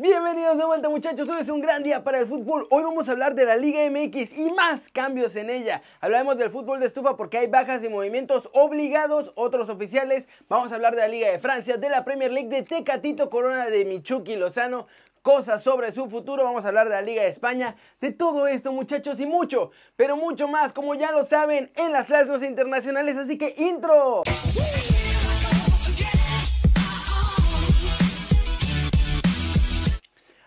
Bienvenidos de vuelta muchachos, hoy es un gran día para el fútbol. Hoy vamos a hablar de la Liga MX y más cambios en ella. Hablaremos del fútbol de estufa porque hay bajas y movimientos obligados, otros oficiales. Vamos a hablar de la Liga de Francia, de la Premier League, de Tecatito Corona, de Michuki Lozano. Cosas sobre su futuro, vamos a hablar de la Liga de España, de todo esto muchachos y mucho, pero mucho más como ya lo saben en las clases internacionales, así que intro.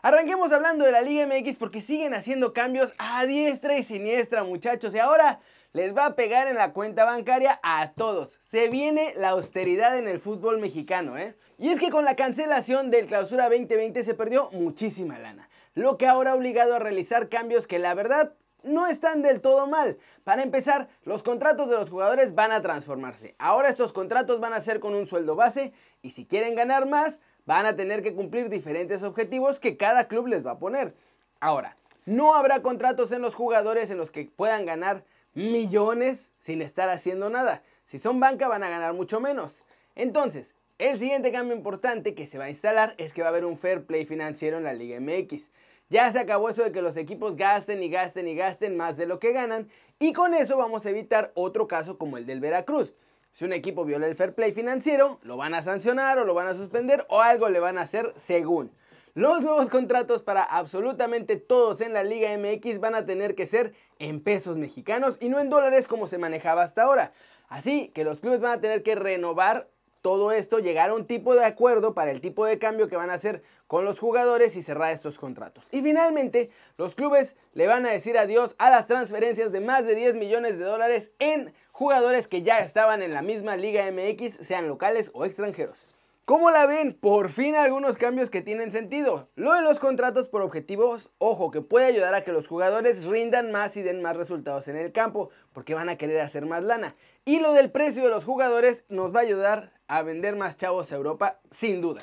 Arranquemos hablando de la Liga MX porque siguen haciendo cambios a diestra y siniestra, muchachos. Y ahora les va a pegar en la cuenta bancaria a todos. Se viene la austeridad en el fútbol mexicano, ¿eh? Y es que con la cancelación del Clausura 2020 se perdió muchísima lana. Lo que ahora ha obligado a realizar cambios que la verdad no están del todo mal. Para empezar, los contratos de los jugadores van a transformarse. Ahora estos contratos van a ser con un sueldo base y si quieren ganar más, van a tener que cumplir diferentes objetivos que cada club les va a poner. Ahora, no habrá contratos en los jugadores en los que puedan ganar millones sin estar haciendo nada. Si son banca van a ganar mucho menos. Entonces, el siguiente cambio importante que se va a instalar es que va a haber un fair play financiero en la Liga MX. Ya se acabó eso de que los equipos gasten y gasten y gasten más de lo que ganan y con eso vamos a evitar otro caso como el del Veracruz. Si un equipo viola el fair play financiero, lo van a sancionar o lo van a suspender o algo le van a hacer según. Los nuevos contratos para absolutamente todos en la Liga MX van a tener que ser en pesos mexicanos y no en dólares como se manejaba hasta ahora. Así que los clubes van a tener que renovar todo esto, llegar a un tipo de acuerdo para el tipo de cambio que van a hacer con los jugadores y cerrar estos contratos. Y finalmente, los clubes le van a decir adiós a las transferencias de más de 10 millones de dólares en jugadores que ya estaban en la misma Liga MX, sean locales o extranjeros. ¿Cómo la ven? Por fin algunos cambios que tienen sentido. Lo de los contratos por objetivos, ojo, que puede ayudar a que los jugadores rindan más y den más resultados en el campo, porque van a querer hacer más lana. Y lo del precio de los jugadores nos va a ayudar a vender más chavos a Europa, sin duda.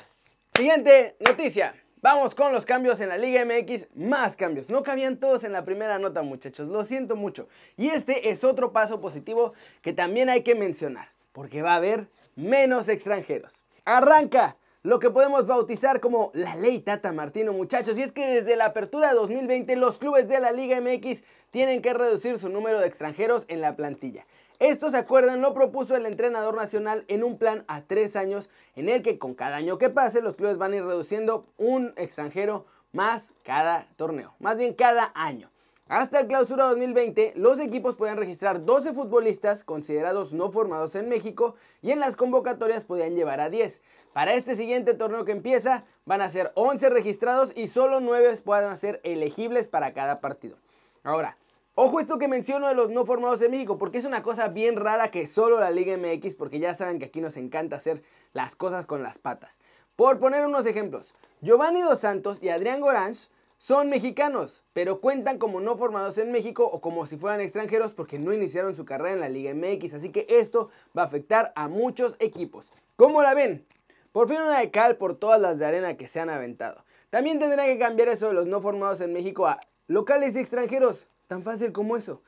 Siguiente noticia. Vamos con los cambios en la Liga MX, más cambios. No cabían todos en la primera nota, muchachos, lo siento mucho. Y este es otro paso positivo que también hay que mencionar, porque va a haber menos extranjeros. Arranca lo que podemos bautizar como la ley Tata Martino, muchachos. Y es que desde la apertura de 2020 los clubes de la Liga MX tienen que reducir su número de extranjeros en la plantilla. Esto, se acuerdan, lo propuso el entrenador nacional en un plan a tres años en el que con cada año que pase los clubes van a ir reduciendo un extranjero más cada torneo, más bien cada año. Hasta el clausura 2020, los equipos podían registrar 12 futbolistas considerados no formados en México y en las convocatorias podían llevar a 10. Para este siguiente torneo que empieza, van a ser 11 registrados y solo 9 puedan ser elegibles para cada partido. Ahora, Ojo esto que menciono de los no formados en México, porque es una cosa bien rara que solo la Liga MX, porque ya saben que aquí nos encanta hacer las cosas con las patas. Por poner unos ejemplos, Giovanni Dos Santos y Adrián Gorange son mexicanos, pero cuentan como no formados en México o como si fueran extranjeros porque no iniciaron su carrera en la Liga MX, así que esto va a afectar a muchos equipos. ¿Cómo la ven? Por fin una de cal por todas las de arena que se han aventado. También tendrán que cambiar eso de los no formados en México a locales y extranjeros. Tan fácil como eso.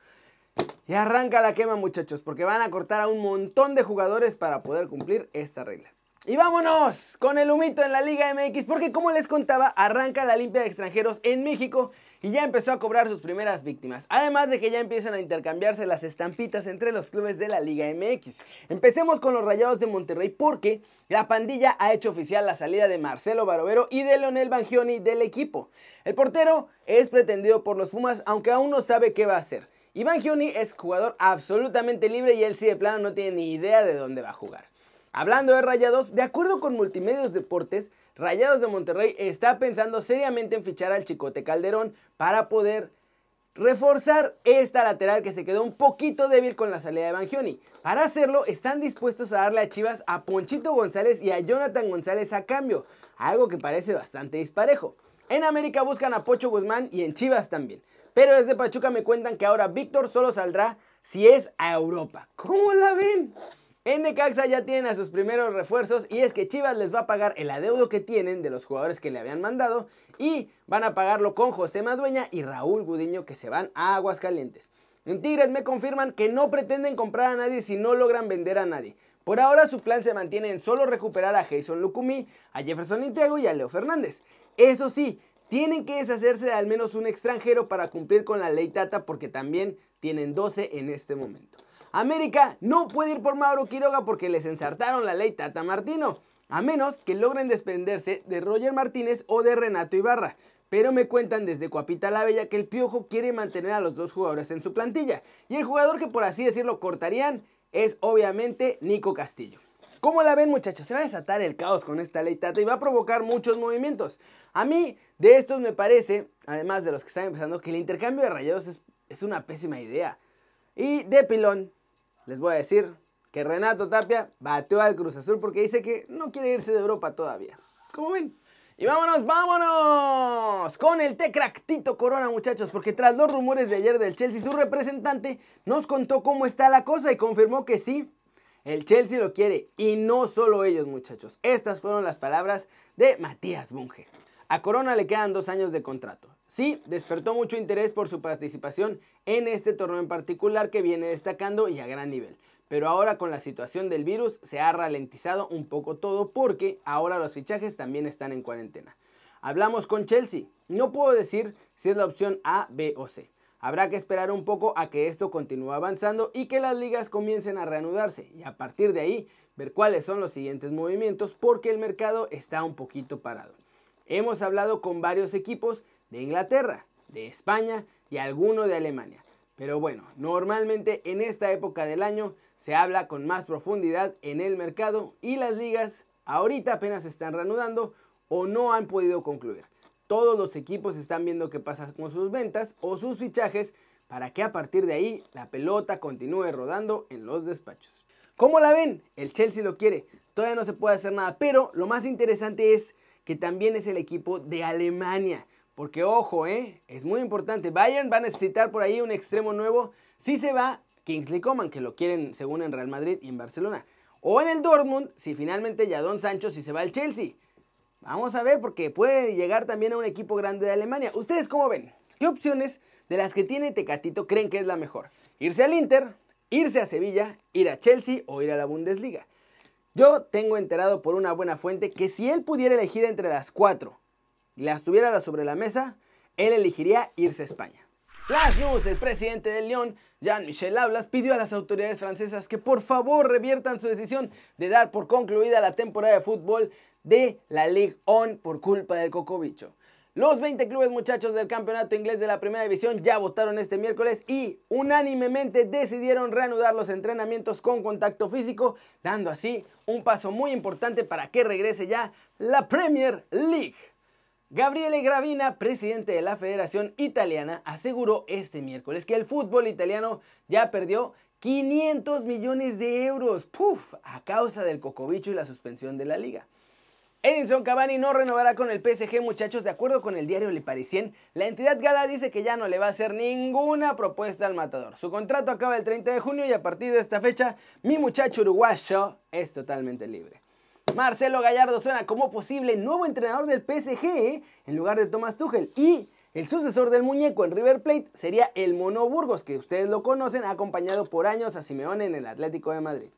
Y arranca la quema muchachos, porque van a cortar a un montón de jugadores para poder cumplir esta regla. Y vámonos con el humito en la Liga MX, porque como les contaba, arranca la limpia de extranjeros en México y ya empezó a cobrar sus primeras víctimas. Además de que ya empiezan a intercambiarse las estampitas entre los clubes de la Liga MX. Empecemos con los Rayados de Monterrey porque la pandilla ha hecho oficial la salida de Marcelo Barovero y de Leonel Bangioni del equipo. El portero es pretendido por los Pumas, aunque aún no sabe qué va a hacer. Y Bangioni es jugador absolutamente libre y él sí de plano no tiene ni idea de dónde va a jugar. Hablando de Rayados, de acuerdo con Multimedios Deportes, Rayados de Monterrey está pensando seriamente en fichar al Chicote Calderón para poder reforzar esta lateral que se quedó un poquito débil con la salida de Bangioni. Para hacerlo, están dispuestos a darle a Chivas a Ponchito González y a Jonathan González a cambio, algo que parece bastante disparejo. En América buscan a Pocho Guzmán y en Chivas también. Pero desde Pachuca me cuentan que ahora Víctor solo saldrá si es a Europa. ¿Cómo la ven? En Necaxa ya tienen a sus primeros refuerzos y es que Chivas les va a pagar el adeudo que tienen de los jugadores que le habían mandado y van a pagarlo con José Madueña y Raúl Gudiño que se van a Aguascalientes. En Tigres me confirman que no pretenden comprar a nadie si no logran vender a nadie. Por ahora su plan se mantiene en solo recuperar a Jason Lucumí, a Jefferson Intriago y a Leo Fernández. Eso sí, tienen que deshacerse de al menos un extranjero para cumplir con la ley Tata porque también tienen 12 en este momento. América no puede ir por Mauro Quiroga porque les ensartaron la ley Tata Martino, a menos que logren desprenderse de Roger Martínez o de Renato Ibarra. Pero me cuentan desde Cuapita la Bella que el Piojo quiere mantener a los dos jugadores en su plantilla. Y el jugador que por así decirlo cortarían es obviamente Nico Castillo. ¿Cómo la ven muchachos? Se va a desatar el caos con esta ley Tata y va a provocar muchos movimientos. A mí de estos me parece, además de los que están empezando, que el intercambio de rayados es, es una pésima idea. Y de pilón, les voy a decir que Renato Tapia bateó al Cruz Azul porque dice que no quiere irse de Europa todavía. ¿Cómo ven? Y vámonos, vámonos con el Tecractito Corona, muchachos, porque tras los rumores de ayer del Chelsea, su representante nos contó cómo está la cosa y confirmó que sí, el Chelsea lo quiere. Y no solo ellos, muchachos. Estas fueron las palabras de Matías Bunge. A Corona le quedan dos años de contrato. Sí, despertó mucho interés por su participación en este torneo en particular que viene destacando y a gran nivel. Pero ahora con la situación del virus se ha ralentizado un poco todo porque ahora los fichajes también están en cuarentena. Hablamos con Chelsea. No puedo decir si es la opción A, B o C. Habrá que esperar un poco a que esto continúe avanzando y que las ligas comiencen a reanudarse y a partir de ahí ver cuáles son los siguientes movimientos porque el mercado está un poquito parado. Hemos hablado con varios equipos de Inglaterra, de España y alguno de Alemania. Pero bueno, normalmente en esta época del año se habla con más profundidad en el mercado y las ligas ahorita apenas están reanudando o no han podido concluir. Todos los equipos están viendo qué pasa con sus ventas o sus fichajes para que a partir de ahí la pelota continúe rodando en los despachos. ¿Cómo la ven? El Chelsea lo quiere. Todavía no se puede hacer nada, pero lo más interesante es que también es el equipo de Alemania. Porque ojo, ¿eh? es muy importante. Bayern va a necesitar por ahí un extremo nuevo. Si se va, Kingsley Coman, que lo quieren según en Real Madrid y en Barcelona. O en el Dortmund, si finalmente Jadon Sancho si se va al Chelsea. Vamos a ver, porque puede llegar también a un equipo grande de Alemania. ¿Ustedes cómo ven? ¿Qué opciones de las que tiene Tecatito creen que es la mejor? ¿Irse al Inter? ¿Irse a Sevilla? ¿Ir a Chelsea? ¿O ir a la Bundesliga? Yo tengo enterado por una buena fuente que si él pudiera elegir entre las cuatro las tuviera sobre la mesa, él elegiría irse a España. Flash News, el presidente del Lyon, Jean-Michel Aulas, pidió a las autoridades francesas que por favor reviertan su decisión de dar por concluida la temporada de fútbol de la Ligue 1 por culpa del cocobicho. Los 20 clubes muchachos del campeonato inglés de la primera división ya votaron este miércoles y unánimemente decidieron reanudar los entrenamientos con contacto físico, dando así un paso muy importante para que regrese ya la Premier League. Gabriele Gravina, presidente de la Federación Italiana, aseguró este miércoles que el fútbol italiano ya perdió 500 millones de euros ¡puf! a causa del cocobicho y la suspensión de la liga. Edinson Cavani no renovará con el PSG, muchachos. De acuerdo con el diario Le Parisien, la entidad gala dice que ya no le va a hacer ninguna propuesta al matador. Su contrato acaba el 30 de junio y a partir de esta fecha, mi muchacho uruguayo es totalmente libre. Marcelo Gallardo suena como posible nuevo entrenador del PSG ¿eh? en lugar de Thomas Tuchel. Y el sucesor del muñeco en River Plate sería el Mono Burgos, que ustedes lo conocen, acompañado por años a Simeone en el Atlético de Madrid.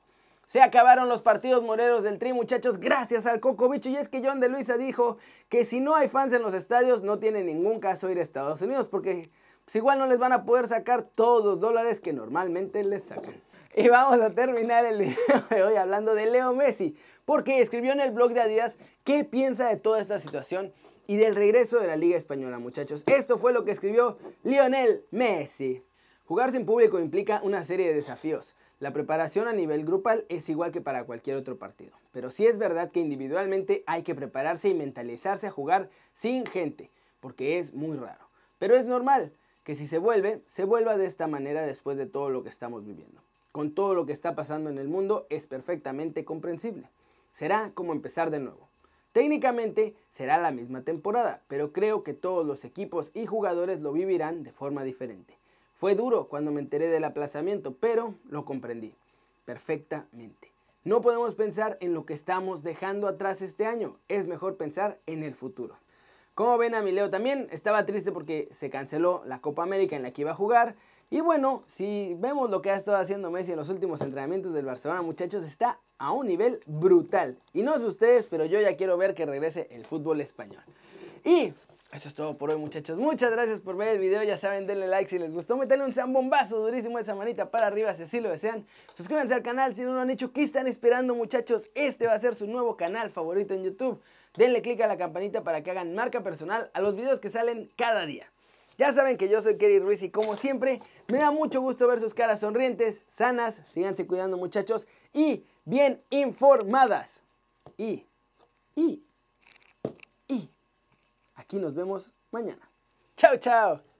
Se acabaron los partidos moreros del Tri, muchachos, gracias al Cocobicho. Y es que John de Luisa dijo que si no hay fans en los estadios, no tiene ningún caso ir a Estados Unidos, porque pues, igual no les van a poder sacar todos los dólares que normalmente les sacan. Y vamos a terminar el video de hoy hablando de Leo Messi, porque escribió en el blog de Adidas qué piensa de toda esta situación y del regreso de la Liga Española, muchachos. Esto fue lo que escribió Lionel Messi. Jugar sin público implica una serie de desafíos. La preparación a nivel grupal es igual que para cualquier otro partido, pero sí es verdad que individualmente hay que prepararse y mentalizarse a jugar sin gente, porque es muy raro. Pero es normal que si se vuelve, se vuelva de esta manera después de todo lo que estamos viviendo con todo lo que está pasando en el mundo es perfectamente comprensible. Será como empezar de nuevo. Técnicamente será la misma temporada, pero creo que todos los equipos y jugadores lo vivirán de forma diferente. Fue duro cuando me enteré del aplazamiento, pero lo comprendí perfectamente. No podemos pensar en lo que estamos dejando atrás este año, es mejor pensar en el futuro. Como ven a mi Leo también estaba triste porque se canceló la Copa América en la que iba a jugar, y bueno, si vemos lo que ha estado haciendo Messi en los últimos entrenamientos del Barcelona, muchachos, está a un nivel brutal. Y no sé ustedes, pero yo ya quiero ver que regrese el fútbol español. Y esto es todo por hoy muchachos. Muchas gracias por ver el video. Ya saben, denle like si les gustó. Metanle un zambombazo durísimo esa manita para arriba si así lo desean. Suscríbanse al canal si no lo han hecho. ¿Qué están esperando muchachos? Este va a ser su nuevo canal favorito en YouTube. Denle click a la campanita para que hagan marca personal a los videos que salen cada día. Ya saben que yo soy Kerry Ruiz y como siempre me da mucho gusto ver sus caras sonrientes, sanas, síganse cuidando muchachos y bien informadas. Y, y, y, aquí nos vemos mañana. Chao, chao.